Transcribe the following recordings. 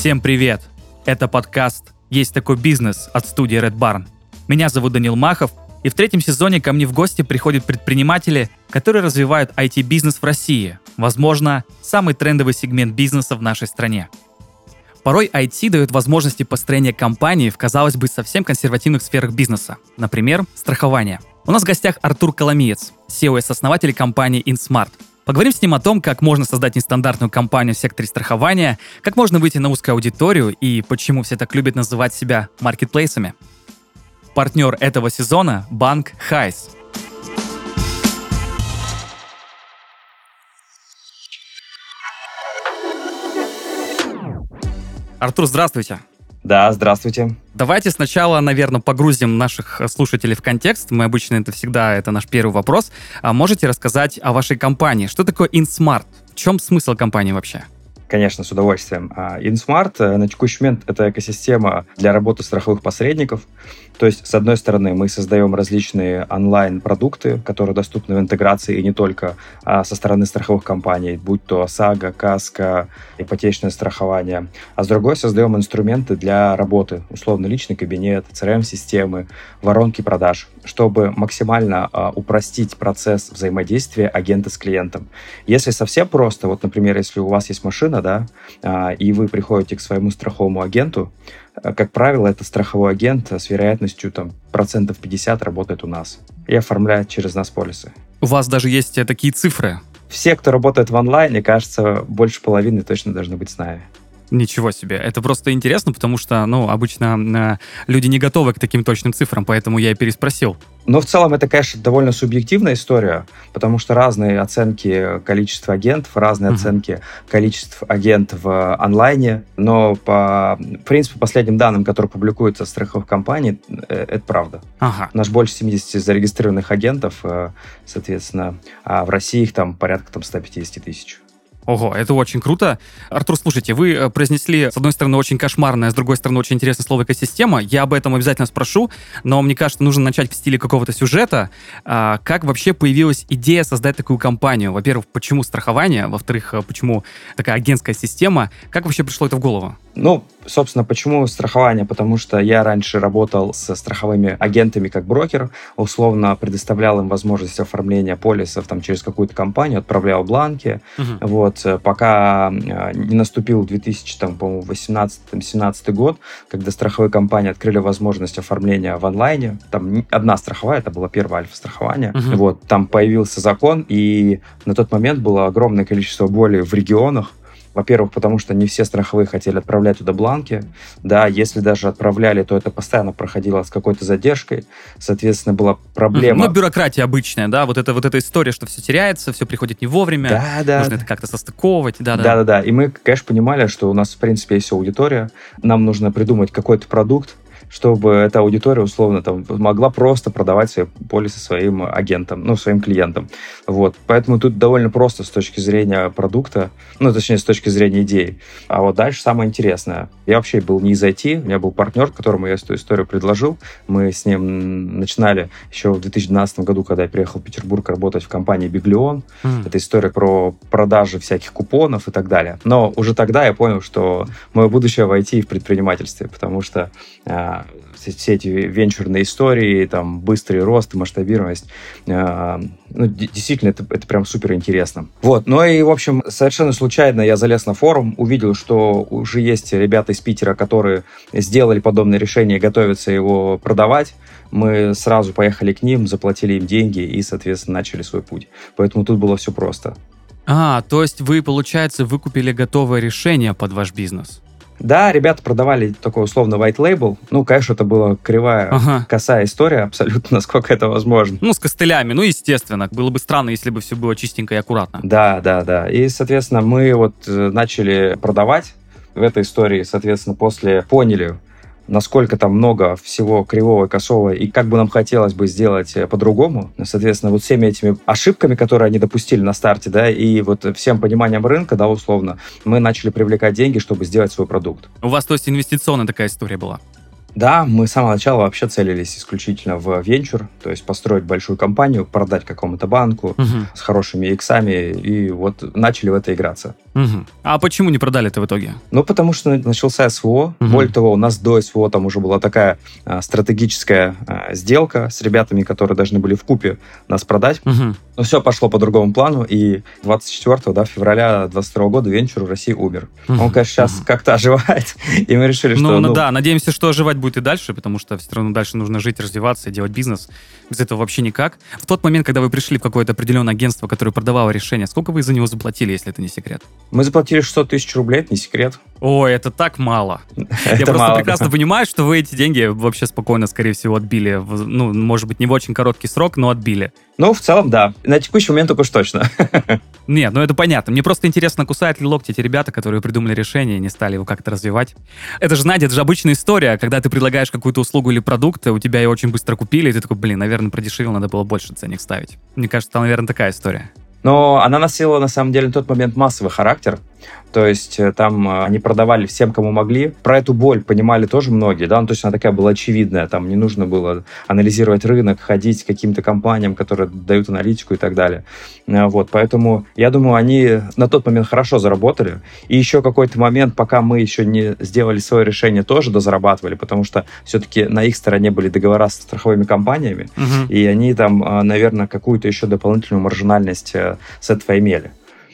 Всем привет! Это подкаст «Есть такой бизнес» от студии Red Barn. Меня зовут Данил Махов, и в третьем сезоне ко мне в гости приходят предприниматели, которые развивают IT-бизнес в России. Возможно, самый трендовый сегмент бизнеса в нашей стране. Порой IT дает возможности построения компании в, казалось бы, совсем консервативных сферах бизнеса. Например, страхование. У нас в гостях Артур Коломиец, SEO и основатель компании InSmart. Поговорим с ним о том, как можно создать нестандартную компанию в секторе страхования, как можно выйти на узкую аудиторию и почему все так любят называть себя маркетплейсами. Партнер этого сезона – банк Хайс. Артур, здравствуйте. Да, здравствуйте. Давайте сначала, наверное, погрузим наших слушателей в контекст. Мы обычно это всегда, это наш первый вопрос. А можете рассказать о вашей компании? Что такое InSmart? В чем смысл компании вообще? Конечно, с удовольствием. А, InSmart э, на текущий момент это экосистема для работы страховых посредников. То есть, с одной стороны, мы создаем различные онлайн-продукты, которые доступны в интеграции и не только а со стороны страховых компаний, будь то ОСАГО, КАСКО, ипотечное страхование. А с другой создаем инструменты для работы, условно личный кабинет, CRM-системы, воронки продаж, чтобы максимально а, упростить процесс взаимодействия агента с клиентом. Если совсем просто, вот, например, если у вас есть машина, да, а, и вы приходите к своему страховому агенту, Э, как правило, это страховой агент с вероятностью там, процентов 50 работает у нас и оформляет через нас полисы. У вас даже есть э, такие цифры? Все, кто работает в онлайне, кажется, больше половины точно должны быть с нами. Ничего себе. Это просто интересно, потому что, ну, обычно э, люди не готовы к таким точным цифрам, поэтому я и переспросил. Но в целом это, конечно, довольно субъективная история, потому что разные оценки количества агентов, разные uh-huh. оценки количеств агентов в онлайне. Но по принципу последним данным, которые публикуются страховых компаний, э, это правда. Ага. У нас больше 70 зарегистрированных агентов, э, соответственно, а в России их там порядка там, 150 тысяч. Ого, это очень круто. Артур, слушайте, вы э, произнесли, с одной стороны, очень кошмарное, с другой стороны, очень интересное слово «экосистема». Я об этом обязательно спрошу, но мне кажется, нужно начать в стиле какого-то сюжета. А, как вообще появилась идея создать такую компанию? Во-первых, почему страхование? Во-вторых, э, почему такая агентская система? Как вообще пришло это в голову? Ну, собственно, почему страхование? Потому что я раньше работал со страховыми агентами как брокер, условно предоставлял им возможность оформления полисов там, через какую-то компанию, отправлял бланки. Uh-huh. Вот, э, пока э, не наступил 2000, там, по-моему, 18-17 год, когда страховые компании открыли возможность оформления в онлайне. Там одна страховая, это была первая альфа-страхование. Uh-huh. Вот, там появился закон, и на тот момент было огромное количество боли в регионах, во-первых, потому что не все страховые хотели отправлять туда бланки. Да, если даже отправляли, то это постоянно проходило с какой-то задержкой. Соответственно, была проблема. Ну, бюрократия обычная, да, вот, это, вот эта история, что все теряется, все приходит не вовремя. Да, да. Нужно это как-то состыковывать. Да, да, да, да. И мы, конечно, понимали, что у нас, в принципе, есть аудитория. Нам нужно придумать какой-то продукт, чтобы эта аудитория условно там могла просто продавать свои полисы своим агентам, ну, своим клиентам. Вот. Поэтому тут довольно просто с точки зрения продукта, ну, точнее, с точки зрения идеи. А вот дальше самое интересное. Я вообще был не из IT, у меня был партнер, которому я эту историю предложил. Мы с ним начинали еще в 2012 году, когда я приехал в Петербург работать в компании Биглион. Mm. Это история про продажи всяких купонов и так далее. Но уже тогда я понял, что мое будущее в IT и в предпринимательстве, потому что э, все эти венчурные истории, там, быстрый рост, масштабируемость. Э, ну, действительно, это, это прям супер интересно. Вот, ну и, в общем, совершенно случайно я залез на форум, увидел, что уже есть ребята из Питера, которые сделали подобное решение готовятся его продавать. Мы сразу поехали к ним, заплатили им деньги и, соответственно, начали свой путь. Поэтому тут было все просто. А, то есть вы, получается, выкупили готовое решение под ваш бизнес? Да, ребята продавали такой условно white label. Ну, конечно, это была кривая, ага. косая история, абсолютно, насколько это возможно. Ну, с костылями, ну, естественно. Было бы странно, если бы все было чистенько и аккуратно. Да, да, да. И, соответственно, мы вот э, начали продавать в этой истории, соответственно, после поняли, насколько там много всего кривого и косого, и как бы нам хотелось бы сделать э, по-другому. Соответственно, вот всеми этими ошибками, которые они допустили на старте, да, и вот всем пониманием рынка, да, условно, мы начали привлекать деньги, чтобы сделать свой продукт. У вас, то есть, инвестиционная такая история была? Да, мы с самого начала вообще целились исключительно в венчур, то есть построить большую компанию, продать какому-то банку угу. с хорошими иксами, и вот начали в это играться. Угу. А почему не продали это в итоге? Ну, потому что начался СВО. Угу. Более того, у нас до СВО там уже была такая а, стратегическая а, сделка с ребятами, которые должны были в купе нас продать. Угу. Но все пошло по другому плану, и 24 да, февраля 22 года венчур в России умер. Угу. Он, конечно, сейчас угу. как-то оживает, и мы решили, что... Ну, ну, да, надеемся, что оживать будет и дальше, потому что все равно дальше нужно жить, развиваться, делать бизнес. Без этого вообще никак. В тот момент, когда вы пришли в какое-то определенное агентство, которое продавало решение, сколько вы за него заплатили, если это не секрет? Мы заплатили 600 тысяч рублей, это не секрет. Ой, это так мало. Я просто прекрасно понимаю, что вы эти деньги вообще спокойно, скорее всего, отбили. Ну, может быть, не в очень короткий срок, но отбили. Ну, в целом, да. На текущий момент только уж точно. Нет, ну это понятно. Мне просто интересно, кусают ли локти эти ребята, которые придумали решение и не стали его как-то развивать. Это же, знаете, это же обычная история, когда ты предлагаешь какую-то услугу или продукт, у тебя ее очень быстро купили, и ты такой, блин, наверное, продешевил, надо было больше ценник ставить. Мне кажется, там, наверное, такая история. Но она носила, на самом деле, на тот момент массовый характер. То есть э, там э, они продавали всем, кому могли. Про эту боль понимали тоже многие, да, ну, то есть она такая была очевидная, там не нужно было анализировать рынок, ходить к каким-то компаниям, которые дают аналитику и так далее. Э, вот, поэтому я думаю, они на тот момент хорошо заработали. И еще какой-то момент, пока мы еще не сделали свое решение, тоже дозарабатывали, потому что все-таки на их стороне были договора с страховыми компаниями, угу. и они там, наверное, какую-то еще дополнительную маржинальность с этого имели.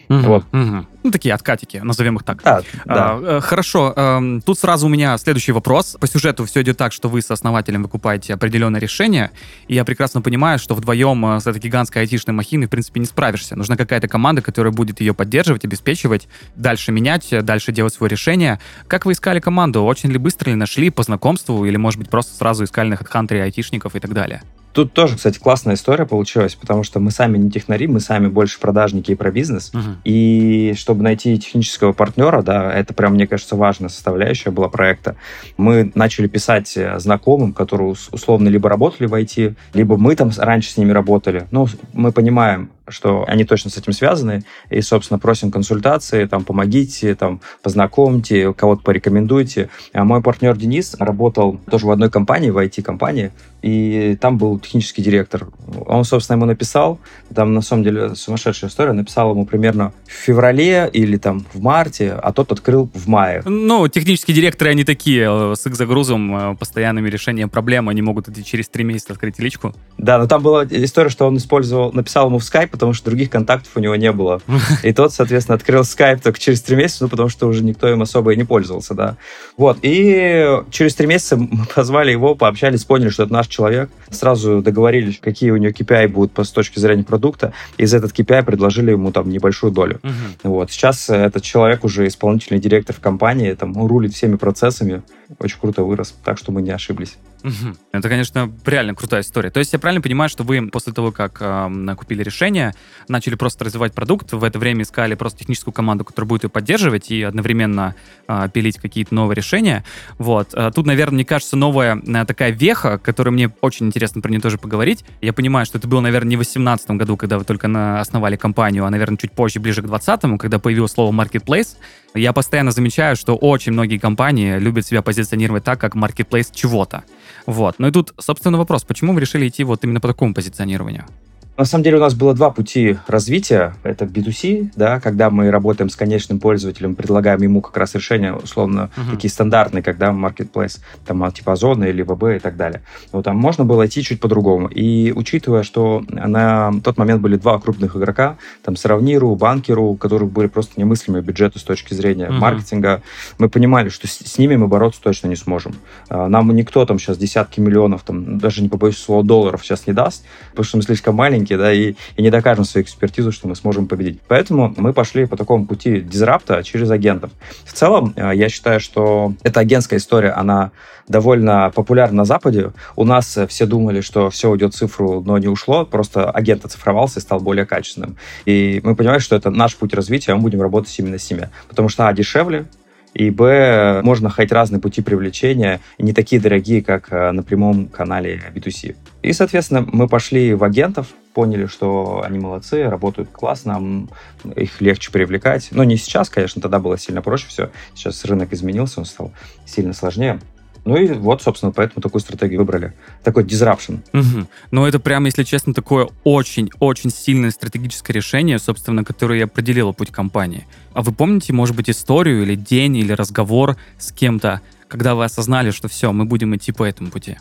Угу, вот. угу. Ну, такие откатики, назовем их так. Да, да. А, хорошо. А, тут сразу у меня следующий вопрос. По сюжету все идет так, что вы с основателем выкупаете определенное решение, и я прекрасно понимаю, что вдвоем э, с этой гигантской айтишной махиной, в принципе, не справишься. Нужна какая-то команда, которая будет ее поддерживать, обеспечивать, дальше менять, дальше делать свое решение. Как вы искали команду? Очень ли быстро ли нашли по знакомству, или, может быть, просто сразу искали на HeadHunter айтишников и так далее? Тут тоже, кстати, классная история получилась, потому что мы сами не технари, мы сами больше продажники и про бизнес. Uh-huh. И чтобы найти технического партнера, да, это прям, мне кажется, важная составляющая была проекта. Мы начали писать э, знакомым, которые условно либо работали в IT, либо мы там раньше с ними работали. Ну, мы понимаем, что они точно с этим связаны, и, собственно, просим консультации, там, помогите, там, познакомьте, кого-то порекомендуйте. А мой партнер Денис работал тоже в одной компании, в IT-компании, и там был технический директор. Он, собственно, ему написал, там, на самом деле, сумасшедшая история, написал ему примерно в феврале или там в марте, а тот открыл в мае. Ну, технические директоры, они такие, э, с их загрузом, э, постоянными решением проблем, они могут через три месяца открыть личку. Да, но там была история, что он использовал, написал ему в Skype, потому что других контактов у него не было. И тот, соответственно, открыл Skype только через три месяца, ну, потому что уже никто им особо и не пользовался, да. Вот, и через три месяца мы позвали его, пообщались, поняли, что это наш человек. Сразу договорились, какие у него KPI будут с точки зрения продукта, и за этот KPI предложили ему там небольшую долю. Uh-huh. Вот, сейчас этот человек уже исполнительный директор в компании, там, рулит всеми процессами, очень круто вырос, так что мы не ошиблись. Угу. Это, конечно, реально крутая история. То есть я правильно понимаю, что вы после того, как э, купили решение, начали просто развивать продукт, в это время искали просто техническую команду, которая будет ее поддерживать и одновременно э, пилить какие-то новые решения. Вот. А тут, наверное, мне кажется, новая э, такая веха, которая мне очень интересно про нее тоже поговорить. Я понимаю, что это было, наверное, не в 2018 году, когда вы только на, основали компанию, а, наверное, чуть позже, ближе к 2020, когда появилось слово marketplace. Я постоянно замечаю, что очень многие компании любят себя позиционировать так, как marketplace чего-то. Вот. Ну и тут, собственно, вопрос, почему вы решили идти вот именно по такому позиционированию? На самом деле у нас было два пути развития. Это B2C, да, когда мы работаем с конечным пользователем, предлагаем ему как раз решения, условно, uh-huh. такие стандартные, когда marketplace, там, а, типа Озона или ВБ и так далее. Вот там можно было идти чуть по-другому. И учитывая, что на тот момент были два крупных игрока, там, Сравниру, Банкеру, у которых были просто немыслимые бюджеты с точки зрения uh-huh. маркетинга, мы понимали, что с, с ними мы бороться точно не сможем. А, нам никто там сейчас десятки миллионов, там, даже не побоюсь слова, долларов сейчас не даст, потому что мы слишком маленькие, рынке, да, и, и не докажем свою экспертизу, что мы сможем победить. Поэтому мы пошли по такому пути дизрапта через агентов. В целом, э, я считаю, что эта агентская история, она довольно популярна на Западе. У нас все думали, что все уйдет в цифру, но не ушло, просто агент оцифровался и стал более качественным. И мы понимаем, что это наш путь развития, а мы будем работать именно с ними. Потому что, а, дешевле, и б, можно находить разные пути привлечения, не такие дорогие, как э, на прямом канале B2C. И, соответственно, мы пошли в агентов, поняли, что они молодцы, работают классно, их легче привлекать. Но не сейчас, конечно, тогда было сильно проще все. Сейчас рынок изменился, он стал сильно сложнее. Ну и вот, собственно, поэтому такую стратегию выбрали. Такой disruption. Угу. Ну это прям, если честно, такое очень-очень сильное стратегическое решение, собственно, которое определило путь компании. А вы помните, может быть, историю или день, или разговор с кем-то, когда вы осознали, что все, мы будем идти по этому пути?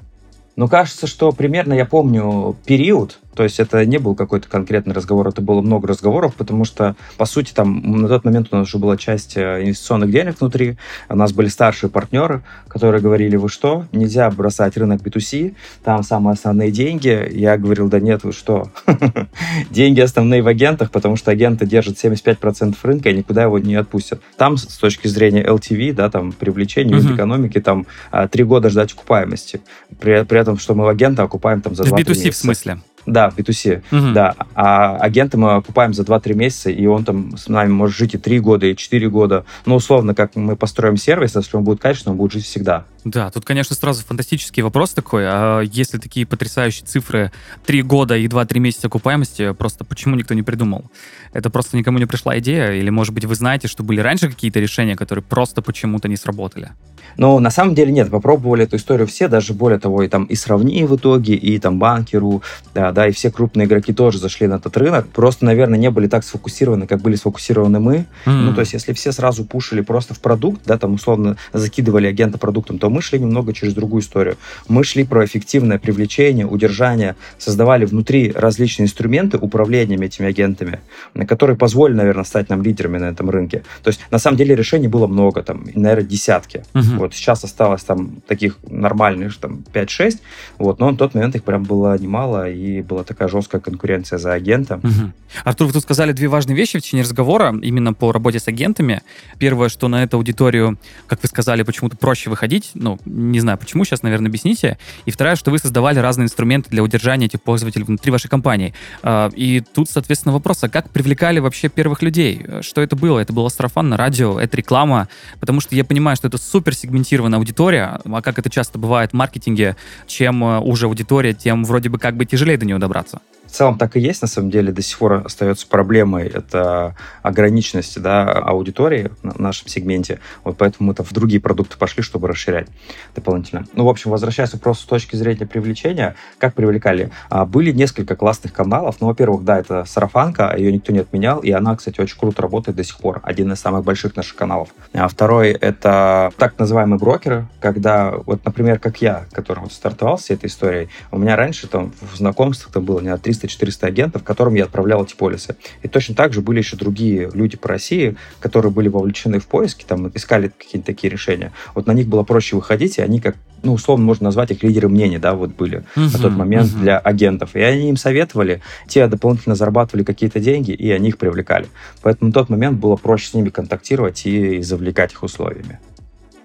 Ну, кажется, что примерно я помню период, то есть это не был какой-то конкретный разговор, это было много разговоров, потому что, по сути, там на тот момент у нас уже была часть э, инвестиционных денег внутри, у нас были старшие партнеры, которые говорили, вы что, нельзя бросать рынок B2C, там самые основные деньги. Я говорил, да нет, вы что, деньги основные в агентах, потому что агенты держат 75% рынка и никуда его не отпустят. Там, с точки зрения LTV, да, там, привлечения uh-huh. экономики, там, а, три года ждать окупаемости. При, при этом, что мы в агента окупаем там за 2 месяца. В B2C в смысле? Да, в B2C, угу. да. А агента мы покупаем за 2-3 месяца, и он там с нами может жить и 3 года, и 4 года. Ну, условно, как мы построим сервис, если он будет качественным, он будет жить всегда. Да, тут, конечно, сразу фантастический вопрос такой. А если такие потрясающие цифры 3 года и 2-3 месяца окупаемости, просто почему никто не придумал? Это просто никому не пришла идея? Или, может быть, вы знаете, что были раньше какие-то решения, которые просто почему-то не сработали? Ну, на самом деле нет, попробовали эту историю все, даже более того, и там и сравни в итоге, и там банкеру, да, да, и все крупные игроки тоже зашли на этот рынок. Просто, наверное, не были так сфокусированы, как были сфокусированы мы. Mm-hmm. Ну, то есть, если все сразу пушили просто в продукт, да, там условно закидывали агента продуктом, то мы шли немного через другую историю. Мы шли про эффективное привлечение, удержание, создавали внутри различные инструменты управления этими агентами, которые позволили, наверное, стать нам лидерами на этом рынке. То есть, на самом деле, решений было много, там, наверное, десятки. Uh-huh. Вот сейчас осталось там таких нормальных, там, 5-6, вот, но на тот момент их прям было немало, и была такая жесткая конкуренция за агента. Uh-huh. Артур, вы тут сказали две важные вещи в течение разговора, именно по работе с агентами. Первое, что на эту аудиторию, как вы сказали, почему-то проще выходить, ну, не знаю почему, сейчас, наверное, объясните. И вторая, что вы создавали разные инструменты для удержания этих пользователей внутри вашей компании. А, и тут, соответственно, вопрос, а как привлекали вообще первых людей? Что это было? Это было сарафан радио, это реклама? Потому что я понимаю, что это супер сегментированная аудитория, а как это часто бывает в маркетинге, чем э, уже аудитория, тем вроде бы как бы тяжелее до нее добраться целом так и есть, на самом деле, до сих пор остается проблемой. Это ограниченность да, аудитории в нашем сегменте. Вот поэтому мы-то в другие продукты пошли, чтобы расширять дополнительно. Ну, в общем, возвращаясь к вопросу с точки зрения привлечения, как привлекали? А, были несколько классных каналов. Ну, во-первых, да, это сарафанка, ее никто не отменял, и она, кстати, очень круто работает до сих пор. Один из самых больших наших каналов. А второй — это так называемые брокеры, когда, вот, например, как я, который вот стартовал с этой историей, у меня раньше там в знакомствах там было не 300 300-400 агентов, которым я отправлял эти полисы. И точно так же были еще другие люди по России, которые были вовлечены в поиски, там, искали какие-то такие решения. Вот на них было проще выходить, и они как ну, условно можно назвать их лидеры мнений, да, вот были uh-huh, на тот момент uh-huh. для агентов. И они им советовали, те дополнительно зарабатывали какие-то деньги, и они их привлекали. Поэтому на тот момент было проще с ними контактировать и завлекать их условиями.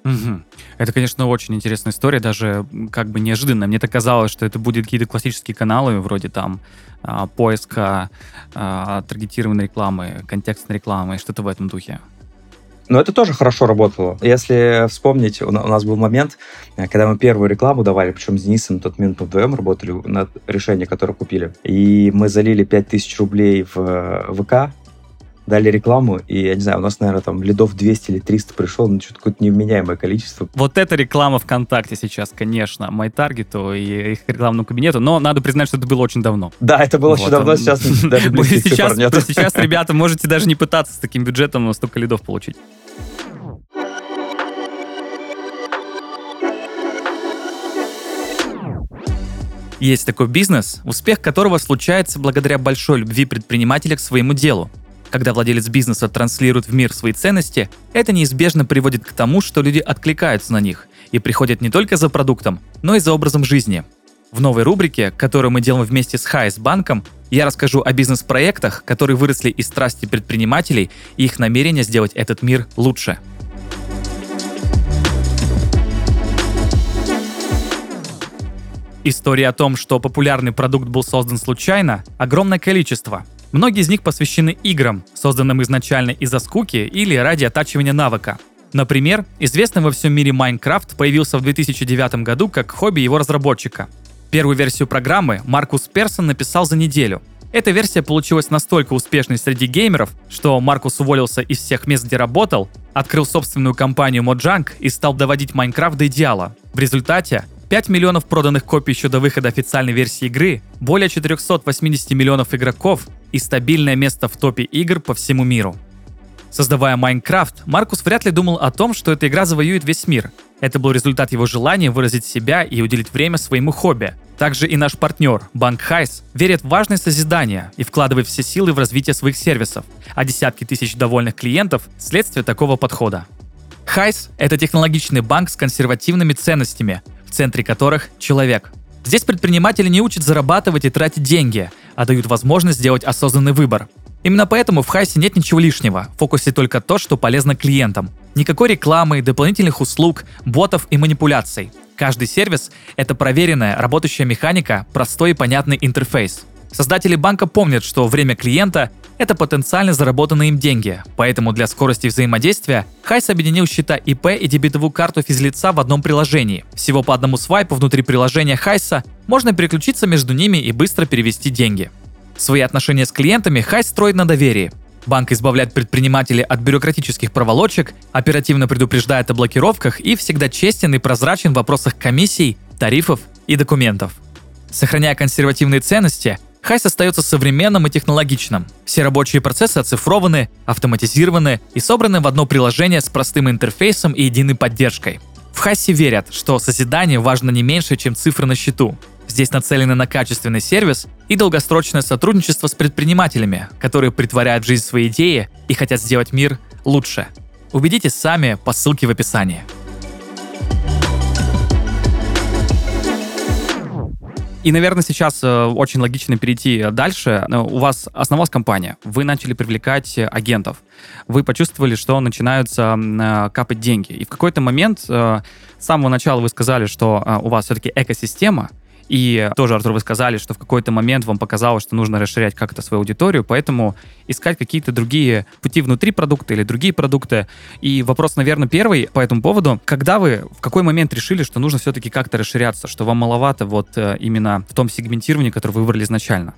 Угу. Это, конечно, очень интересная история, даже как бы неожиданно. Мне так казалось, что это будут какие-то классические каналы, вроде там а, поиска а, таргетированной рекламы, контекстной рекламы, что-то в этом духе. Но это тоже хорошо работало. Если вспомнить, у нас был момент, э, когда мы первую рекламу давали, причем с Денисом тот момент мы вдвоем работали над решением, которое купили. И мы залили 5000 рублей в э, ВК, дали рекламу, и, я не знаю, у нас, наверное, там лидов 200 или 300 пришло, ну, что-то какое-то невменяемое количество. Вот это реклама ВКонтакте сейчас, конечно, MyTarget и их рекламному кабинету, но надо признать, что это было очень давно. Да, это было вот очень давно, сейчас даже сейчас, сейчас, ребята, можете даже не пытаться с таким бюджетом столько лидов получить. Есть такой бизнес, успех которого случается благодаря большой любви предпринимателя к своему делу. Когда владелец бизнеса транслирует в мир свои ценности, это неизбежно приводит к тому, что люди откликаются на них и приходят не только за продуктом, но и за образом жизни. В новой рубрике, которую мы делаем вместе с Хайс банком, я расскажу о бизнес-проектах, которые выросли из страсти предпринимателей и их намерения сделать этот мир лучше. Истории о том, что популярный продукт был создан случайно, огромное количество – Многие из них посвящены играм, созданным изначально из-за скуки или ради оттачивания навыка. Например, известный во всем мире Minecraft появился в 2009 году как хобби его разработчика. Первую версию программы Маркус Персон написал за неделю. Эта версия получилась настолько успешной среди геймеров, что Маркус уволился из всех мест, где работал, открыл собственную компанию Mojang и стал доводить Майнкрафт до идеала. В результате 5 миллионов проданных копий еще до выхода официальной версии игры, более 480 миллионов игроков и стабильное место в топе игр по всему миру. Создавая Майнкрафт, Маркус вряд ли думал о том, что эта игра завоюет весь мир. Это был результат его желания выразить себя и уделить время своему хобби. Также и наш партнер, банк Hice, верит в важность созидания и вкладывает все силы в развитие своих сервисов, а десятки тысяч довольных клиентов – следствие такого подхода. Hice – это технологичный банк с консервативными ценностями, в центре которых – человек. Здесь предприниматели не учат зарабатывать и тратить деньги, а дают возможность сделать осознанный выбор. Именно поэтому в Hice е нет ничего лишнего, в фокусе только то, что полезно клиентам. Никакой рекламы, дополнительных услуг, ботов и манипуляций. Каждый сервис — это проверенная, работающая механика, простой и понятный интерфейс. Создатели банка помнят, что время клиента — это потенциально заработанные им деньги, поэтому для скорости взаимодействия Hice объединил счета ИП и дебетовую карту физлица в одном приложении. Всего по одному свайпу внутри приложения Hice а можно переключиться между ними и быстро перевести деньги. Свои отношения с клиентами Hice строит на доверии. Банк избавляет предпринимателей от бюрократических проволочек, оперативно предупреждает о блокировках и всегда честен и прозрачен в вопросах комиссий, тарифов и документов. Сохраняя консервативные ценности, Хайс остается современным и технологичным. Все рабочие процессы оцифрованы, автоматизированы и собраны в одно приложение с простым интерфейсом и единой поддержкой. В Хайсе верят, что созидание важно не меньше, чем цифры на счету. Здесь нацелены на качественный сервис и долгосрочное сотрудничество с предпринимателями, которые притворяют в жизнь свои идеи и хотят сделать мир лучше. Убедитесь сами по ссылке в описании. И, наверное, сейчас э, очень логично перейти дальше. Э, у вас основалась компания, вы начали привлекать агентов, вы почувствовали, что начинаются э, капать деньги. И в какой-то момент с самого начала вы сказали, что у вас все-таки экосистема, и тоже, Артур, вы сказали, что в какой-то момент вам показалось, что нужно расширять как-то свою аудиторию, поэтому искать какие-то другие пути внутри продукта или другие продукты. И вопрос, наверное, первый по этому поводу. Когда вы в какой момент решили, что нужно все-таки как-то расширяться, что вам маловато вот э, именно в том сегментировании, которое вы выбрали изначально?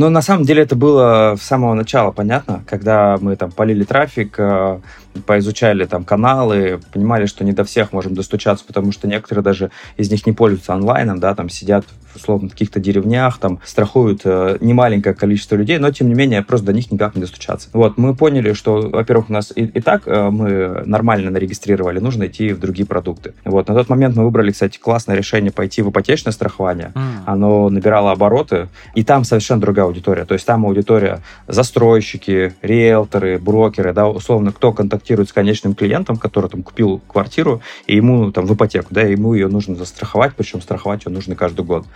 Ну, на самом деле это было с самого начала понятно, когда мы там полили трафик, э, поизучали там каналы, понимали, что не до всех можем достучаться, потому что некоторые даже из них не пользуются онлайном, да, там сидят условно в каких-то деревнях, там страхуют э, немаленькое количество людей, но тем не менее просто до них никак не достучаться. Вот, мы поняли, что, во-первых, у нас и, и так э, мы нормально нарегистрировали, нужно идти в другие продукты. Вот, на тот момент мы выбрали, кстати, классное решение пойти в ипотечное страхование. Mm. Оно набирало обороты, и там совершенно другая аудитория. То есть там аудитория застройщики, риэлторы, брокеры, да, условно, кто контактирует с конечным клиентом, который там купил квартиру, и ему там в ипотеку, да, ему ее нужно застраховать, причем страховать ее нужно каждый год.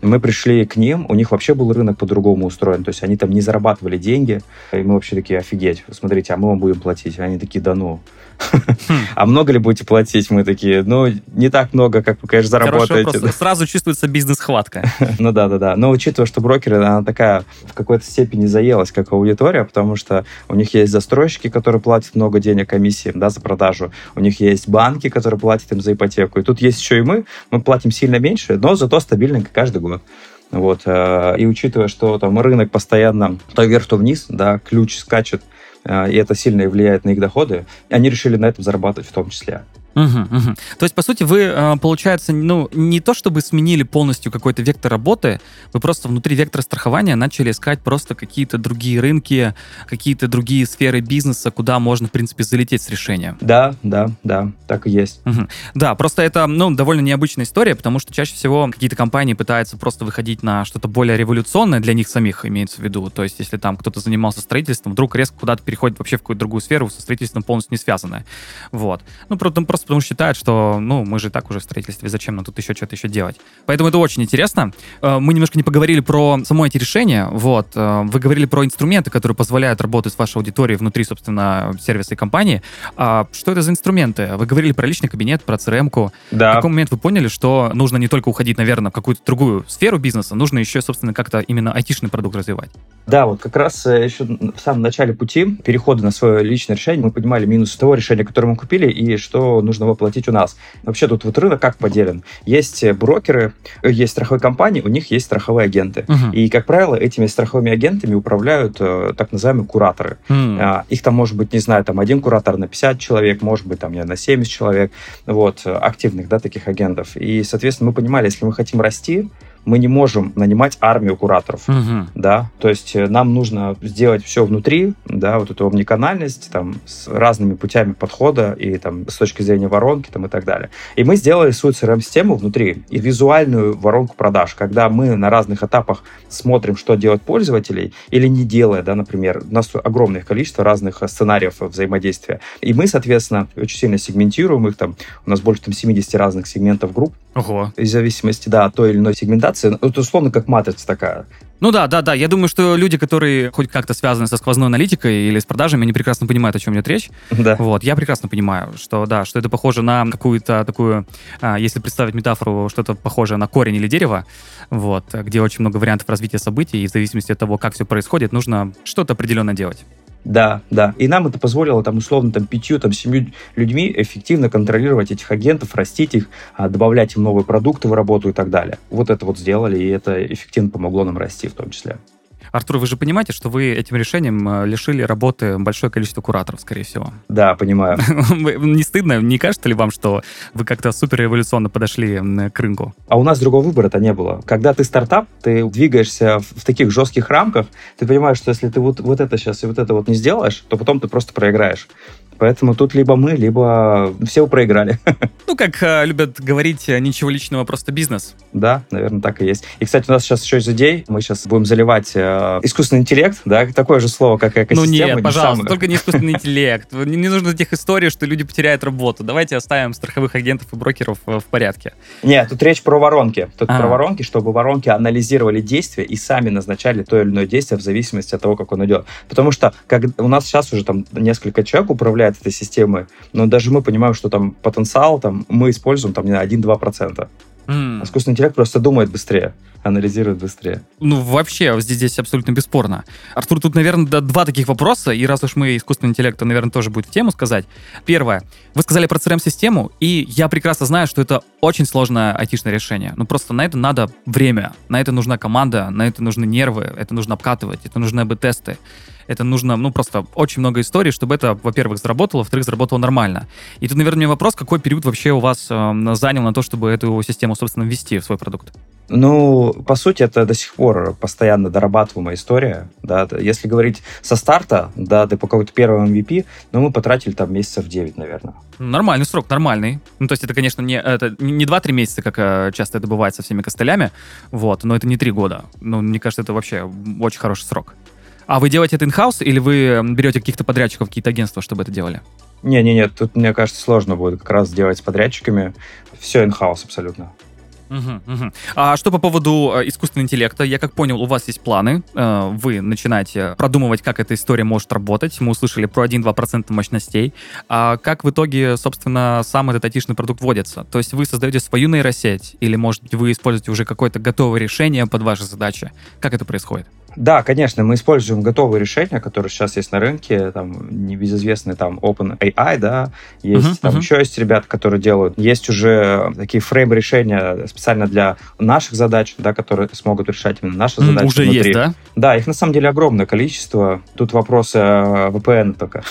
Мы пришли к ним, у них вообще был рынок по-другому устроен, то есть они там не зарабатывали деньги, и мы вообще такие, офигеть, смотрите, а мы вам будем платить. Они такие, да ну, а много ли будете платить? Мы такие, ну, не так много, как вы, конечно, заработаете. Сразу чувствуется бизнес-хватка. Ну да, да, да. Но учитывая, что брокеры, она такая в какой-то степени заелась, как аудитория, потому что у них есть застройщики, которые платят много денег комиссии да, за продажу. У них есть банки, которые платят им за ипотеку. И тут есть еще и мы. Мы платим сильно меньше, но зато стабильненько каждый год. Вот. Э, и учитывая, что там рынок постоянно то вверх, то вниз, да, ключ скачет, э, и это сильно влияет на их доходы, они решили на этом зарабатывать в том числе. Угу, угу. То есть, по сути, вы, э, получается, ну, не то чтобы сменили полностью какой-то вектор работы, вы просто внутри вектора страхования начали искать просто какие-то другие рынки, какие-то другие сферы бизнеса, куда можно, в принципе, залететь с решением. Да, да, да, так и есть. Угу. Да, просто это, ну, довольно необычная история, потому что чаще всего какие-то компании пытаются просто выходить на что-то более революционное для них самих, имеется в виду. То есть, если там кто-то занимался строительством, вдруг резко куда-то переходит вообще в какую-то другую сферу, со строительством полностью не связанное. Вот. Ну, просто, просто потому что считают, что, ну, мы же так уже в строительстве, зачем нам тут еще что-то еще делать. Поэтому это очень интересно. Э, мы немножко не поговорили про само эти решения. Вот. Э, вы говорили про инструменты, которые позволяют работать с вашей аудиторией внутри, собственно, сервиса и компании. А что это за инструменты? Вы говорили про личный кабинет, про CRM-ку. Да. В какой момент вы поняли, что нужно не только уходить, наверное, в какую-то другую сферу бизнеса, нужно еще, собственно, как-то именно айтишный продукт развивать? Да, вот как раз э, еще в самом начале пути перехода на свое личное решение мы понимали минусы того решения, которое мы купили, и что нужно воплотить у нас. Вообще тут вот рынок как поделен? Есть брокеры, есть страховые компании, у них есть страховые агенты. Uh-huh. И, как правило, этими страховыми агентами управляют э, так называемые кураторы. Uh-huh. А, их там может быть, не знаю, там один куратор на 50 человек, может быть, там, не на 70 человек, вот, активных, да, таких агентов. И, соответственно, мы понимали, если мы хотим расти, мы не можем нанимать армию кураторов, угу. да, то есть э, нам нужно сделать все внутри, да, вот эту омниканальность, там, с разными путями подхода и там с точки зрения воронки, там, и так далее. И мы сделали свою CRM-систему внутри и визуальную воронку продаж, когда мы на разных этапах смотрим, что делать пользователей или не делая, да, например, у нас огромное количество разных сценариев взаимодействия. И мы, соответственно, очень сильно сегментируем их, там, у нас больше там 70 разных сегментов групп, Ого. в зависимости, да, от той или иной сегментации, ну, это условно как матрица такая. Ну да, да, да. Я думаю, что люди, которые хоть как-то связаны со сквозной аналитикой или с продажами, они прекрасно понимают, о чем идет речь. Да. Вот, я прекрасно понимаю, что да, что это похоже на какую-то такую, а, если представить метафору, что-то похожее на корень или дерево, вот, где очень много вариантов развития событий, и в зависимости от того, как все происходит, нужно что-то определенно делать. Да, да. И нам это позволило, там, условно, там, пятью, там, семью людьми эффективно контролировать этих агентов, растить их, а, добавлять им новые продукты в работу и так далее. Вот это вот сделали, и это эффективно помогло нам расти в том числе. Артур, вы же понимаете, что вы этим решением э, лишили работы большое количество кураторов, скорее всего. Да, понимаю. Не стыдно? Не кажется ли вам, что вы как-то супер эволюционно подошли к рынку? А у нас другого выбора-то не было. Когда ты стартап, ты двигаешься в таких жестких рамках, ты понимаешь, что если ты вот, вот это сейчас и вот это вот не сделаешь, то потом ты просто проиграешь. Поэтому тут либо мы, либо все проиграли. Ну, как э, любят говорить, э, ничего личного, просто бизнес. Да, наверное, так и есть. И, кстати, у нас сейчас еще из идей, мы сейчас будем заливать э, искусственный интеллект, да, такое же слово, как экосистема. Ну нет, пожалуйста, самое. только не искусственный интеллект. Не, не нужно тех историй, что люди потеряют работу. Давайте оставим страховых агентов и брокеров в порядке. Нет, тут речь про воронки. Тут а. про воронки, чтобы воронки анализировали действия и сами назначали то или иное действие в зависимости от того, как он идет. Потому что как у нас сейчас уже там несколько человек управляет управляет этой системой, но даже мы понимаем, что там потенциал там мы используем там не 1-2%. Mm. Искусственный интеллект просто думает быстрее, анализирует быстрее. Ну, вообще, здесь, здесь абсолютно бесспорно. Артур, тут, наверное, два таких вопроса, и раз уж мы искусственный интеллект, то, наверное, тоже будет в тему сказать. Первое. Вы сказали про CRM-систему, и я прекрасно знаю, что это очень сложное айтишное решение. Ну, просто на это надо время, на это нужна команда, на это нужны нервы, это нужно обкатывать, это нужны бы-тесты это нужно, ну, просто очень много историй, чтобы это, во-первых, заработало, во-вторых, заработало нормально. И тут, наверное, мне вопрос, какой период вообще у вас э, занял на то, чтобы эту систему, собственно, ввести в свой продукт? Ну, по сути, это до сих пор постоянно дорабатываемая история. Да. Если говорить со старта, да, ты по какой-то первому MVP, ну, мы потратили там месяцев 9, наверное. Нормальный срок, нормальный. Ну, то есть это, конечно, не, это не 2-3 месяца, как э, часто это бывает со всеми костылями, вот, но это не 3 года. Ну, мне кажется, это вообще очень хороший срок. А вы делаете это in-house или вы берете каких-то подрядчиков, какие-то агентства, чтобы это делали? Не-не-не, тут, мне кажется, сложно будет как раз делать с подрядчиками. Все in-house абсолютно. Угу, угу. А что по поводу э, искусственного интеллекта? Я как понял, у вас есть планы. Э, вы начинаете продумывать, как эта история может работать. Мы услышали про 1-2% мощностей. А как в итоге, собственно, сам этот айтишный продукт вводится? То есть вы создаете свою нейросеть или, может быть, вы используете уже какое-то готовое решение под ваши задачи? Как это происходит? Да, конечно, мы используем готовые решения, которые сейчас есть на рынке, там, небезызвестный там OpenAI, да, есть uh-huh, там uh-huh. еще есть ребята, которые делают, есть уже такие фрейм-решения специально для наших задач, да, которые смогут решать именно наши задачи. Уже внутри. есть, да? Да, их на самом деле огромное количество. Тут вопросы VPN только.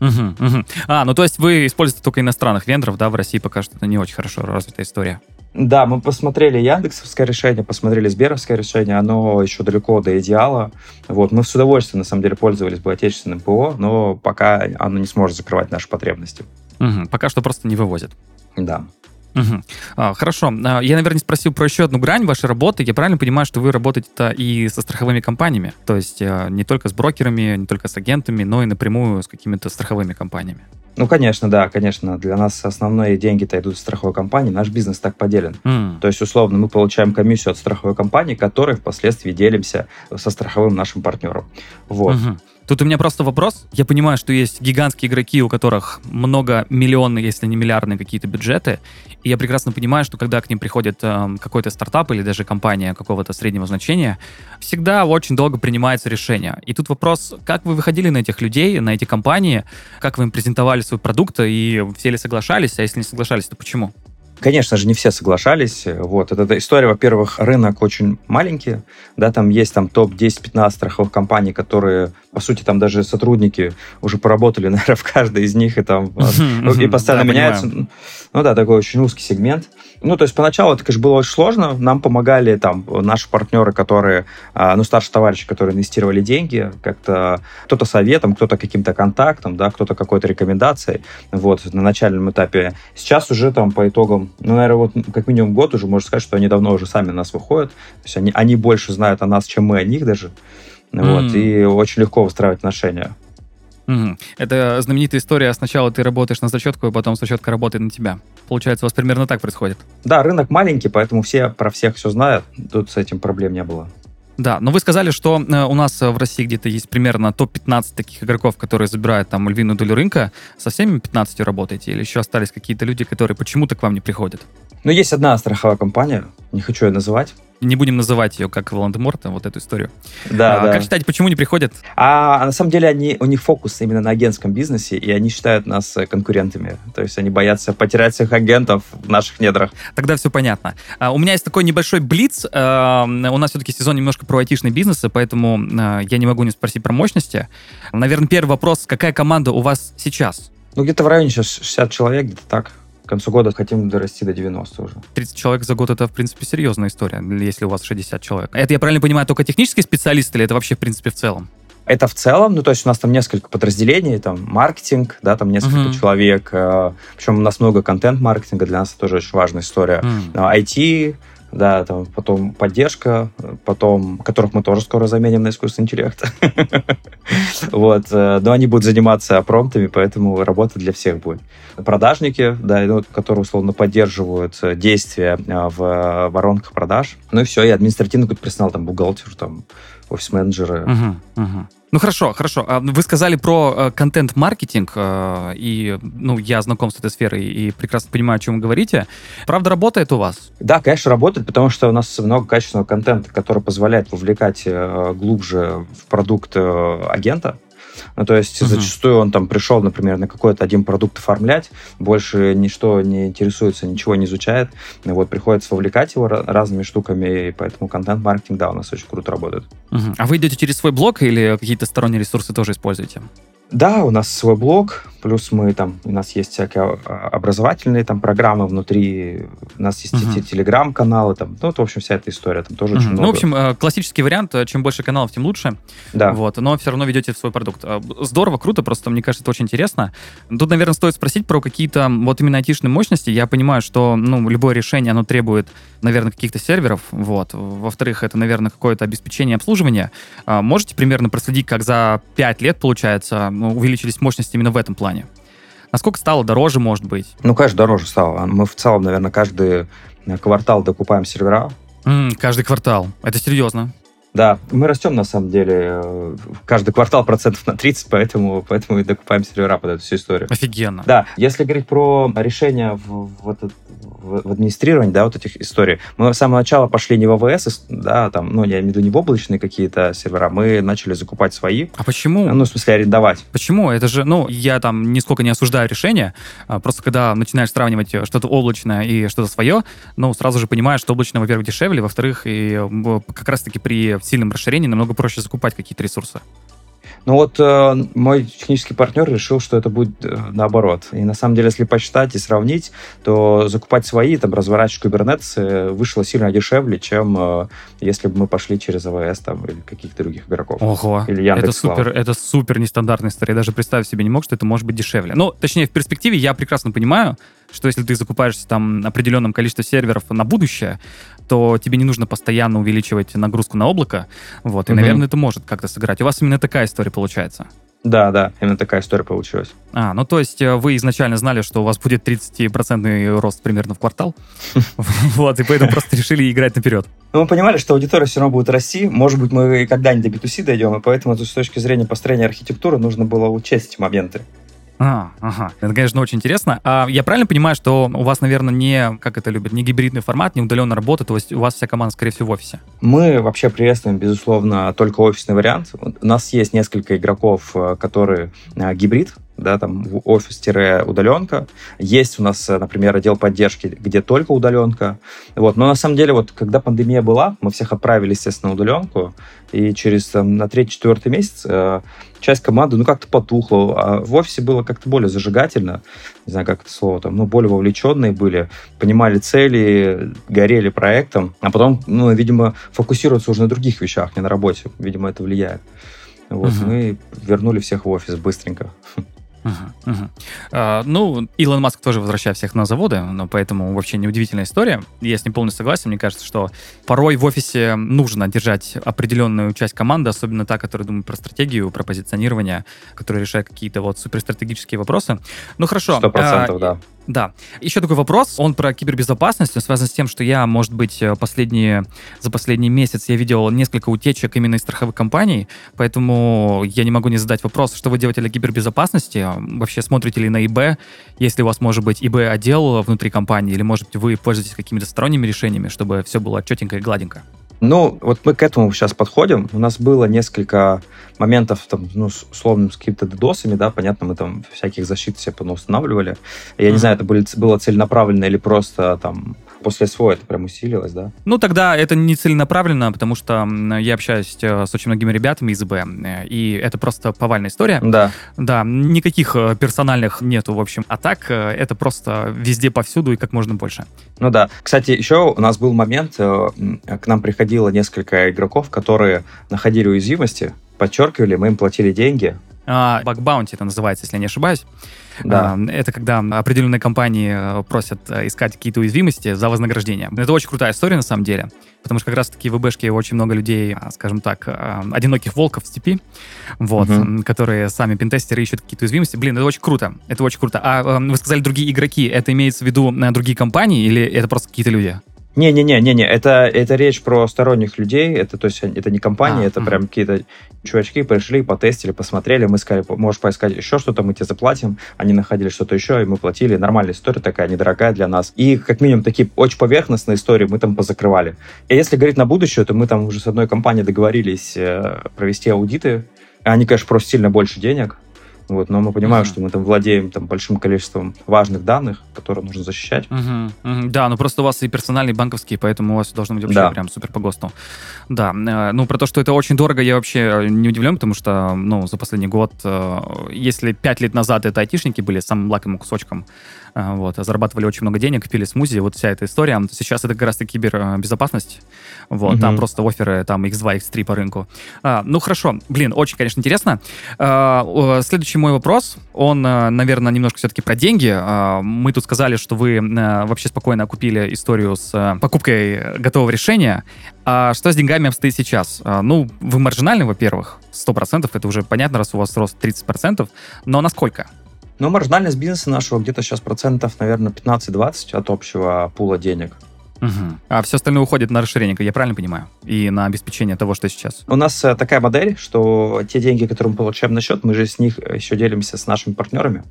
Угу, угу. А, ну то есть вы используете только иностранных вендоров, да, в России пока что это не очень хорошо развитая история. Да, мы посмотрели Яндексовское решение, посмотрели Сберовское решение, оно еще далеко до идеала. Вот, мы с удовольствием, на самом деле, пользовались бы отечественным ПО, но пока оно не сможет закрывать наши потребности. Угу, пока что просто не вывозит. Да. Угу. А, хорошо. А, я, наверное, спросил про еще одну грань вашей работы. Я правильно понимаю, что вы работаете-то и со страховыми компаниями? То есть а, не только с брокерами, не только с агентами, но и напрямую с какими-то страховыми компаниями? Ну, конечно, да, конечно. Для нас основные деньги-то идут из страховой компании. Наш бизнес так поделен. Mm. То есть, условно, мы получаем комиссию от страховой компании, которой впоследствии делимся со страховым нашим партнером. Вот. Mm-hmm. Тут у меня просто вопрос. Я понимаю, что есть гигантские игроки, у которых много миллионные, если не миллиардные какие-то бюджеты. И я прекрасно понимаю, что когда к ним приходит э, какой-то стартап или даже компания какого-то среднего значения, всегда очень долго принимается решение. И тут вопрос, как вы выходили на этих людей, на эти компании, как вы им презентовали свой продукт, и все ли соглашались, а если не соглашались, то почему? Конечно же, не все соглашались. Вот. эта история, во-первых, рынок очень маленький. Да, там есть там топ-10-15 страховых компаний, которые, по сути, там даже сотрудники уже поработали, наверное, в каждой из них, и там ну, и постоянно меняются. Ну да, такой очень узкий сегмент. Ну, то есть поначалу это, конечно, было очень сложно. Нам помогали там наши партнеры, которые, а, ну, старшие товарищи, которые инвестировали деньги, как-то кто-то советом, кто-то каким-то контактом, да, кто-то какой-то рекомендацией, вот, на начальном этапе. Сейчас уже там по итогам, ну, наверное, вот как минимум год уже можно сказать, что они давно уже сами на нас выходят. То есть они, они больше знают о нас, чем мы о них даже. Вот, mm. и очень легко выстраивать отношения. Угу. Это знаменитая история. Сначала ты работаешь на зачетку, а потом зачетка работает на тебя. Получается, у вас примерно так происходит. Да, рынок маленький, поэтому все про всех все знают. Тут с этим проблем не было. Да, но вы сказали, что э, у нас в России где-то есть примерно топ-15 таких игроков, которые забирают там львиную долю рынка. Со всеми 15 работаете? Или еще остались какие-то люди, которые почему-то к вам не приходят? Ну, есть одна страховая компания, не хочу ее называть, не будем называть ее как Волан-де-Морта, вот эту историю. Да, а, да. Как считаете, почему не приходят? А, а на самом деле они, у них фокус именно на агентском бизнесе, и они считают нас э, конкурентами. То есть они боятся потерять своих агентов в наших недрах. Тогда все понятно. А, у меня есть такой небольшой блиц. А, у нас все-таки сезон немножко про айтишный бизнес, поэтому а, я не могу не спросить про мощности. Наверное, первый вопрос. Какая команда у вас сейчас? Ну, где-то в районе сейчас 60 человек, где-то так. К концу года хотим дорасти до 90 уже. 30 человек за год это, в принципе, серьезная история, если у вас 60 человек. Это, я правильно понимаю, только технические специалисты или это вообще, в принципе, в целом? Это в целом, ну, то есть у нас там несколько подразделений, там маркетинг, да, там несколько uh-huh. человек, э, причем у нас много контент-маркетинга, для нас это тоже очень важная история. Uh-huh. IT, да, там потом поддержка, потом, которых мы тоже скоро заменим на искусственный интеллект. Вот, э, но они будут заниматься промптами, поэтому работа для всех будет. Продажники, да, которые условно поддерживают действия э, в воронках продаж. Ну и все, и административный какой-то персонал, там, бухгалтер, там, офис-менеджеры. Ну хорошо, хорошо. А вы сказали про э, контент-маркетинг, э, и ну, я знаком с этой сферой и прекрасно понимаю, о чем вы говорите. Правда, работает у вас? Да, конечно, работает, потому что у нас много качественного контента, который позволяет вовлекать э, глубже в продукт агента. Ну, то есть угу. зачастую он там пришел, например, на какой-то один продукт оформлять, больше ничто не интересуется, ничего не изучает. И вот приходится вовлекать его разными штуками, и поэтому контент-маркетинг, да, у нас очень круто работает. Угу. А вы идете через свой блог или какие-то сторонние ресурсы тоже используете? Да, у нас свой блог, плюс мы там, у нас есть всякие образовательные там программы внутри, у нас есть uh-huh. телеграм-каналы, там, ну, вот, в общем, вся эта история, там тоже uh-huh. очень много. Ну, в общем, э, классический вариант, э, чем больше каналов, тем лучше. Да. Вот, но все равно ведете свой продукт. Э, здорово, круто, просто мне кажется, это очень интересно. Тут, наверное, стоит спросить про какие-то вот именно айтишные мощности. Я понимаю, что, ну, любое решение, оно требует, наверное, каких-то серверов, вот. Во-вторых, это, наверное, какое-то обеспечение обслуживания. Можете примерно проследить, как за 5 лет, получается, ну, увеличились мощности именно в этом плане? Насколько стало дороже, может быть? Ну, конечно, дороже стало. Мы в целом, наверное, каждый квартал докупаем сервера. Mm, каждый квартал. Это серьезно. Да, мы растем на самом деле э, каждый квартал процентов на 30, поэтому, поэтому и докупаем сервера под эту всю историю. Офигенно. Да, если говорить про решение в, в, этот, в, администрировании, да, вот этих историй, мы с самого начала пошли не в АВС, да, там, ну, я имею в виду не в облачные какие-то сервера, мы начали закупать свои. А почему? Ну, в смысле, арендовать. Почему? Это же, ну, я там нисколько не осуждаю решение, а просто когда начинаешь сравнивать что-то облачное и что-то свое, ну, сразу же понимаешь, что облачное, во-первых, дешевле, во-вторых, и как раз-таки при сильном расширении намного проще закупать какие-то ресурсы. Ну вот э, мой технический партнер решил, что это будет э, наоборот. И на самом деле, если посчитать и сравнить, то закупать свои, там, разворачивать Kubernetes э, вышло сильно дешевле, чем э, если бы мы пошли через AWS там, или каких-то других игроков. Ого, или это супер, это супер нестандартная история. Я даже представить себе не мог, что это может быть дешевле. Ну, точнее, в перспективе я прекрасно понимаю, что если ты закупаешься там определенным количеством серверов на будущее, то тебе не нужно постоянно увеличивать нагрузку на облако, вот, и, угу. наверное, это может как-то сыграть. У вас именно такая история получается. Да, да, именно такая история получилась. А, ну то есть э, вы изначально знали, что у вас будет 30% рост примерно в квартал, вот, и поэтому просто решили играть наперед. Ну, мы понимали, что аудитория все равно будет расти, может быть, мы когда-нибудь до B2C дойдем, и поэтому с точки зрения построения архитектуры нужно было учесть моменты. А, ага. Это, конечно, очень интересно. А я правильно понимаю, что у вас, наверное, не, как это любят, не гибридный формат, не удаленная работа, то есть у вас вся команда, скорее всего, в офисе? Мы вообще приветствуем, безусловно, только офисный вариант. У нас есть несколько игроков, э, которые э, гибрид, да, там офис-удаленка. Есть у нас, э, например, отдел поддержки, где только удаленка. Вот. Но на самом деле, вот когда пандемия была, мы всех отправили, естественно, удаленку, и через там, на третий-четвертый месяц э, часть команды, ну, как-то потухла. А в офисе было как-то более зажигательно, не знаю, как это слово там, ну, более вовлеченные были, понимали цели, горели проектом, а потом, ну, видимо, фокусироваться уже на других вещах, не на работе. Видимо, это влияет. Вот, угу. мы вернули всех в офис быстренько. Угу, угу. А, ну, Илон Маск тоже возвращает всех на заводы, но поэтому вообще неудивительная история. Я с ним полностью согласен. Мне кажется, что порой в офисе нужно держать определенную часть команды, особенно та, которая думает про стратегию, про позиционирование, которая решает какие-то вот суперстратегические вопросы. Ну, хорошо. Сто процентов, а, да. Да. Еще такой вопрос, он про кибербезопасность, он связан с тем, что я, может быть, э, последние, за последний месяц я видел несколько утечек именно из страховых компаний, поэтому я не могу не задать вопрос, что вы делаете для кибербезопасности? Вообще смотрите ли на ИБ, если у вас может быть ИБ-отдел внутри компании, или, может быть, вы пользуетесь какими-то сторонними решениями, чтобы все было четенько и гладенько? Ну, вот мы к этому сейчас подходим. У нас было несколько моментов, там, ну, условно, с какими-то дедосами, да, понятно, мы там всяких защит себе устанавливали. Я mm-hmm. не знаю, это были, было целенаправленно или просто там после СВО это прям усилилось, да? Ну, тогда это не целенаправленно, потому что я общаюсь э, с очень многими ребятами из ИБ, э, и это просто повальная история. Да. Да, никаких э, персональных нету, в общем. А так, это просто везде, повсюду и как можно больше. Ну да. Кстати, еще у нас был момент, к нам приходило несколько игроков, которые находили уязвимости, подчеркивали, мы им платили деньги. А, баунти это называется, если я не ошибаюсь. Да. А, это когда определенные компании э, просят э, искать какие-то уязвимости за вознаграждение. Это очень крутая история на самом деле, потому что как раз-таки в ИБшке очень много людей, а, скажем так, а, одиноких волков в степи, вот, угу. которые сами пентестеры ищут какие-то уязвимости. Блин, это очень круто. Это очень круто. А вы сказали другие игроки, это имеется в виду э, другие компании или это просто какие-то люди? Не-не-не-не-не, это, это речь про сторонних людей, это, то есть, это не компания, а, это угу. прям какие-то чувачки пришли, потестили, посмотрели, мы сказали, можешь поискать еще что-то, мы тебе заплатим, они находили что-то еще, и мы платили, нормальная история такая, недорогая для нас. И как минимум такие очень поверхностные истории мы там позакрывали. И если говорить на будущее, то мы там уже с одной компанией договорились э, провести аудиты, они, конечно, просят сильно больше денег, вот, но мы понимаем, uh-huh. что мы там владеем там, большим количеством важных данных, которые нужно защищать. Uh-huh. Uh-huh. Да, ну просто у вас и персональные, и банковские, поэтому у вас должно быть вообще да. прям супер по ГОСТу. Да, э, ну про то, что это очень дорого, я вообще не удивлен, потому что ну, за последний год, э, если пять лет назад это айтишники были самым лакомым кусочком а, вот, зарабатывали очень много денег, пили смузи, вот вся эта история. Сейчас это как раз-таки кибербезопасность, вот, угу. там просто оферы, там X2, X3 по рынку. А, ну, хорошо, блин, очень, конечно, интересно. А, следующий мой вопрос, он, наверное, немножко все-таки про деньги. А, мы тут сказали, что вы вообще спокойно купили историю с покупкой готового решения. А что с деньгами обстоит сейчас? Ну, вы маржинальны, во-первых, 100%, это уже понятно, раз у вас рост 30%, но насколько? Но маржинальность бизнеса нашего где-то сейчас процентов, наверное, 15-20 от общего пула денег. Угу. А все остальное уходит на расширение, я правильно понимаю? И на обеспечение того, что сейчас? У нас э, такая модель, что те деньги, которые мы получаем на счет, мы же с них еще делимся с нашими партнерами.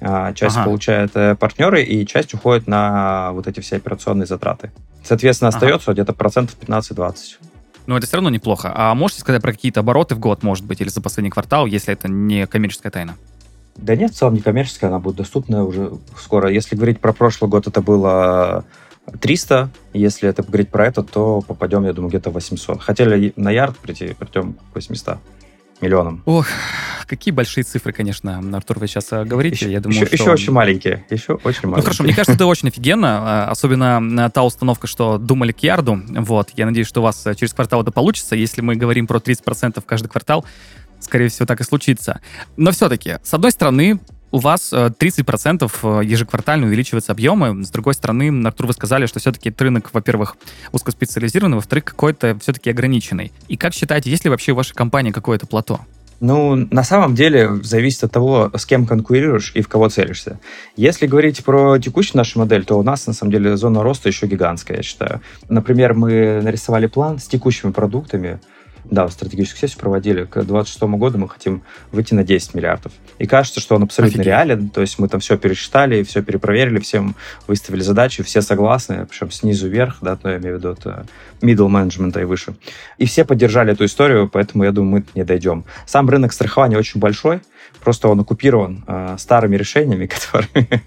А, часть ага. получают э, партнеры, и часть уходит на вот эти все операционные затраты. Соответственно, остается ага. где-то процентов 15-20. Но это все равно неплохо. А можете сказать про какие-то обороты в год, может быть, или за последний квартал, если это не коммерческая тайна? Да нет, в целом не коммерческая, она будет доступна уже скоро. Если говорить про прошлый год, это было 300. Если это говорить про это, то попадем, я думаю, где-то 800. Хотели на ярд прийти, придем к 800 миллионам. Ох, какие большие цифры, конечно, Артур, вы сейчас э, говорите. Еще, я думаю, еще, что... еще очень маленькие. Еще очень маленькие. Ну хорошо, мне кажется, это очень офигенно. Э, особенно э, та установка, что думали к ярду. Вот, я надеюсь, что у вас через квартал это получится. Если мы говорим про 30% каждый квартал, скорее всего, так и случится. Но все-таки, с одной стороны, у вас 30% э, э, ежеквартально увеличиваются объемы. С другой стороны, Артур, вы сказали, что все-таки рынок, во-первых, узкоспециализированный, во-вторых, какой-то все-таки ограниченный. И как считаете, есть ли вообще у вашей компании какое-то плато? Ну, на самом деле, зависит от того, с кем конкурируешь и в кого целишься. Если говорить про текущую нашу модель, то у нас, на самом деле, зона роста еще гигантская, я считаю. Например, мы нарисовали план с текущими продуктами, да, стратегическую сессию проводили. К 2026 году мы хотим выйти на 10 миллиардов. И кажется, что он абсолютно Офигеть. реален. То есть мы там все пересчитали, все перепроверили, всем выставили задачи, все согласны, причем снизу вверх, да, то я имею в виду от э, middle management и выше. И все поддержали эту историю, поэтому я думаю, мы не дойдем. Сам рынок страхования очень большой, просто он оккупирован э, старыми решениями, которые,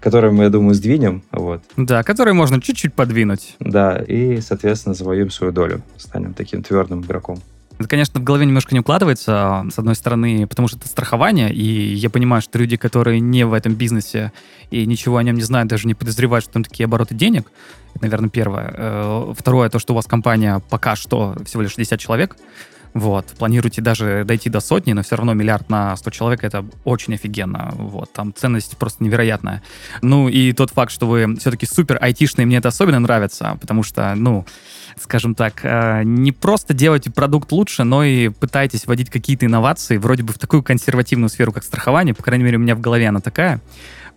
которые мы, я думаю, сдвинем. Вот. Да, которые можно чуть-чуть подвинуть. Да, и, соответственно, завоюем свою долю, станем таким твердым игроком. Это, конечно, в голове немножко не укладывается, с одной стороны, потому что это страхование, и я понимаю, что люди, которые не в этом бизнесе и ничего о нем не знают, даже не подозревают, что там такие обороты денег, это, наверное, первое. Э, второе, то, что у вас компания пока что всего лишь 60 человек, вот. Планируете даже дойти до сотни, но все равно миллиард на 100 человек — это очень офигенно. Вот. Там ценность просто невероятная. Ну и тот факт, что вы все-таки супер айтишные, мне это особенно нравится, потому что, ну, скажем так, э, не просто делаете продукт лучше, но и пытаетесь вводить какие-то инновации вроде бы в такую консервативную сферу, как страхование. По крайней мере, у меня в голове она такая.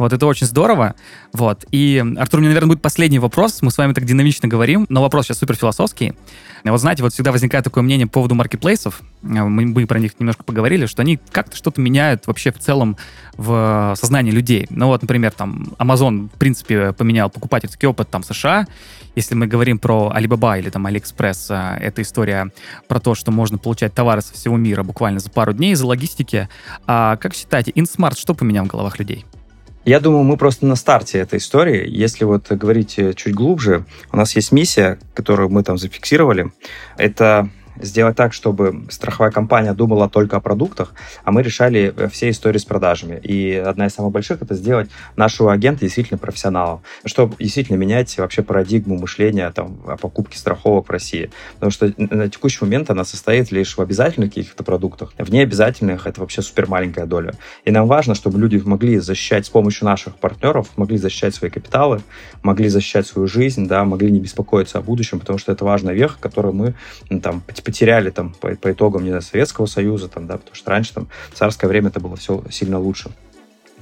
Вот, это очень здорово. Вот. И, Артур, у меня, наверное, будет последний вопрос. Мы с вами так динамично говорим, но вопрос сейчас супер философский. Вот знаете, вот всегда возникает такое мнение по поводу маркетплейсов. Мы, мы про них немножко поговорили, что они как-то что-то меняют вообще в целом в сознании людей. Ну вот, например, там Amazon, в принципе, поменял покупательский опыт там США. Если мы говорим про Alibaba или там AliExpress, а, это история про то, что можно получать товары со всего мира буквально за пару дней из-за логистики. А как считаете, InSmart что поменял в головах людей? Я думаю, мы просто на старте этой истории. Если вот говорить чуть глубже, у нас есть миссия, которую мы там зафиксировали. Это сделать так, чтобы страховая компания думала только о продуктах, а мы решали э, все истории с продажами. И одна из самых больших — это сделать нашего агента действительно профессионалом, чтобы действительно менять вообще парадигму мышления там, о покупке страховок в России. Потому что на текущий момент она состоит лишь в обязательных каких-то продуктах. В необязательных — это вообще супер маленькая доля. И нам важно, чтобы люди могли защищать с помощью наших партнеров, могли защищать свои капиталы, могли защищать свою жизнь, да, могли не беспокоиться о будущем, потому что это важная веха, которую мы там, потеряли там по, по итогам, не знаю, Советского Союза, там, да, потому что раньше там в царское время это было все сильно лучше.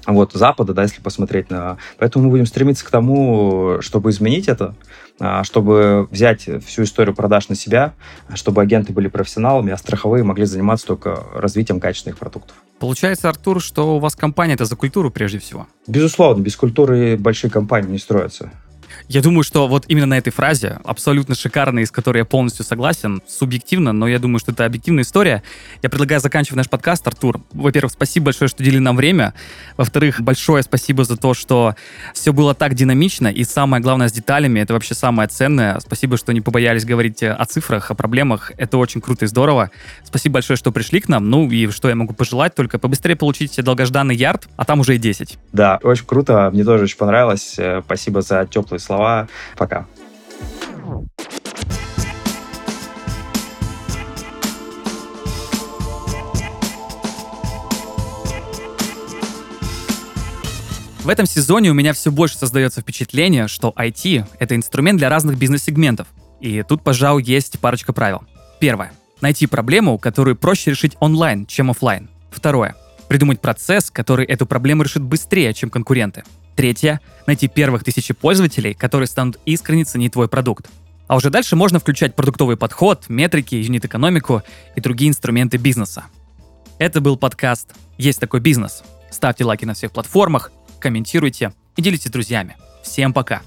Вот, Запада, да, если посмотреть на... Поэтому мы будем стремиться к тому, чтобы изменить это, а, чтобы взять всю историю продаж на себя, чтобы агенты были профессионалами, а страховые могли заниматься только развитием качественных продуктов. Получается, Артур, что у вас компания это за культуру прежде всего? Безусловно, без культуры большие компании не строятся. Я думаю, что вот именно на этой фразе, абсолютно шикарной, с которой я полностью согласен, субъективно, но я думаю, что это объективная история. Я предлагаю заканчивать наш подкаст. Артур, во-первых, спасибо большое, что уделили нам время. Во-вторых, большое спасибо за то, что все было так динамично, и самое главное с деталями, это вообще самое ценное. Спасибо, что не побоялись говорить о цифрах, о проблемах. Это очень круто и здорово. Спасибо большое, что пришли к нам. Ну и что я могу пожелать, только побыстрее получить долгожданный ярд, а там уже и 10. Да, очень круто. Мне тоже очень понравилось. Э, спасибо за теплые слова слова. Пока. В этом сезоне у меня все больше создается впечатление, что IT — это инструмент для разных бизнес-сегментов. И тут, пожалуй, есть парочка правил. Первое. Найти проблему, которую проще решить онлайн, чем офлайн. Второе. Придумать процесс, который эту проблему решит быстрее, чем конкуренты. Третье — найти первых тысячи пользователей, которые станут искренне ценить твой продукт. А уже дальше можно включать продуктовый подход, метрики, юнит-экономику и другие инструменты бизнеса. Это был подкаст «Есть такой бизнес». Ставьте лайки на всех платформах, комментируйте и делитесь с друзьями. Всем пока!